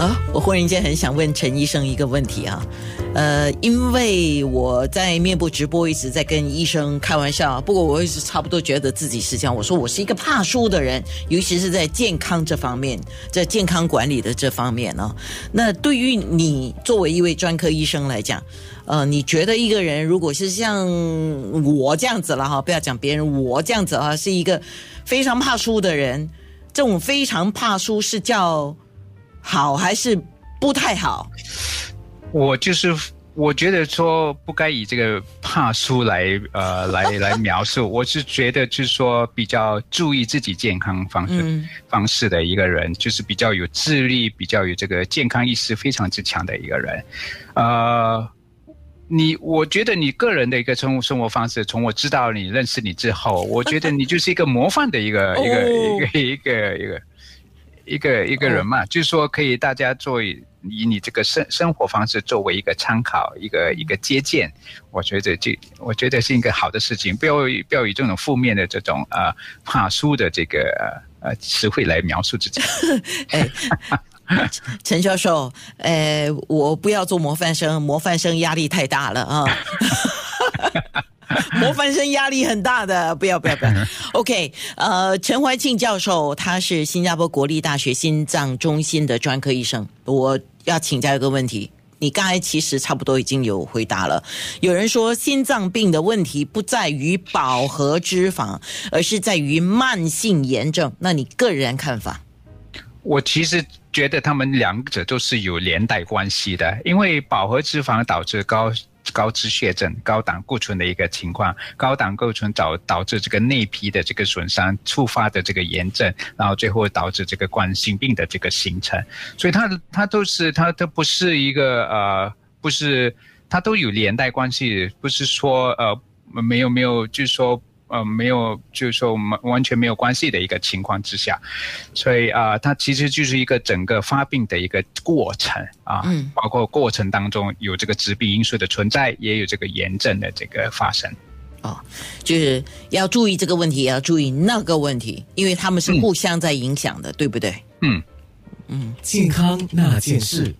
啊，我忽然间很想问陈医生一个问题啊，呃，因为我在面部直播一直在跟医生开玩笑，不过我一直差不多觉得自己是这样。我说我是一个怕输的人，尤其是在健康这方面，在健康管理的这方面呢。那对于你作为一位专科医生来讲，呃，你觉得一个人如果是像我这样子了哈，不要讲别人，我这样子啊，是一个非常怕输的人，这种非常怕输是叫。好还是不太好？我就是我觉得说不该以这个怕输来呃来来描述。我是觉得就是说比较注意自己健康方式方式的一个人，就是比较有智力、比较有这个健康意识非常之强的一个人。呃，你我觉得你个人的一个生活生活方式，从我知道你认识你之后，我觉得你就是一个模范的一个一个一个一个一个。一个一个人嘛，就是说可以大家做以你这个生生活方式作为一个参考，一个一个借鉴，我觉得这我觉得是一个好的事情，不要不要以这种负面的这种呃怕输的这个呃词汇来描述自己。哎，陈教授，呃，我不要做模范生，模范生压力太大了啊。模范生压力很大的，不要不要不要。OK，呃，陈怀庆教授他是新加坡国立大学心脏中心的专科医生。我要请教一个问题，你刚才其实差不多已经有回答了。有人说心脏病的问题不在于饱和脂肪，而是在于慢性炎症。那你个人看法？我其实觉得他们两者都是有连带关系的，因为饱和脂肪导致高。高脂血症、高胆固醇的一个情况，高胆固醇导导致这个内皮的这个损伤，触发的这个炎症，然后最后导致这个冠心病的这个形成，所以它它都是它都不是一个呃，不是它都有连带关系，不是说呃没有没有，就是说。呃，没有，就是说完完全没有关系的一个情况之下，所以啊，它其实就是一个整个发病的一个过程啊，嗯，包括过程当中有这个致病因素的存在，也有这个炎症的这个发生。哦，就是要注意这个问题，也要注意那个问题，因为他们是互相在影响的，对不对？嗯嗯，健康那件事。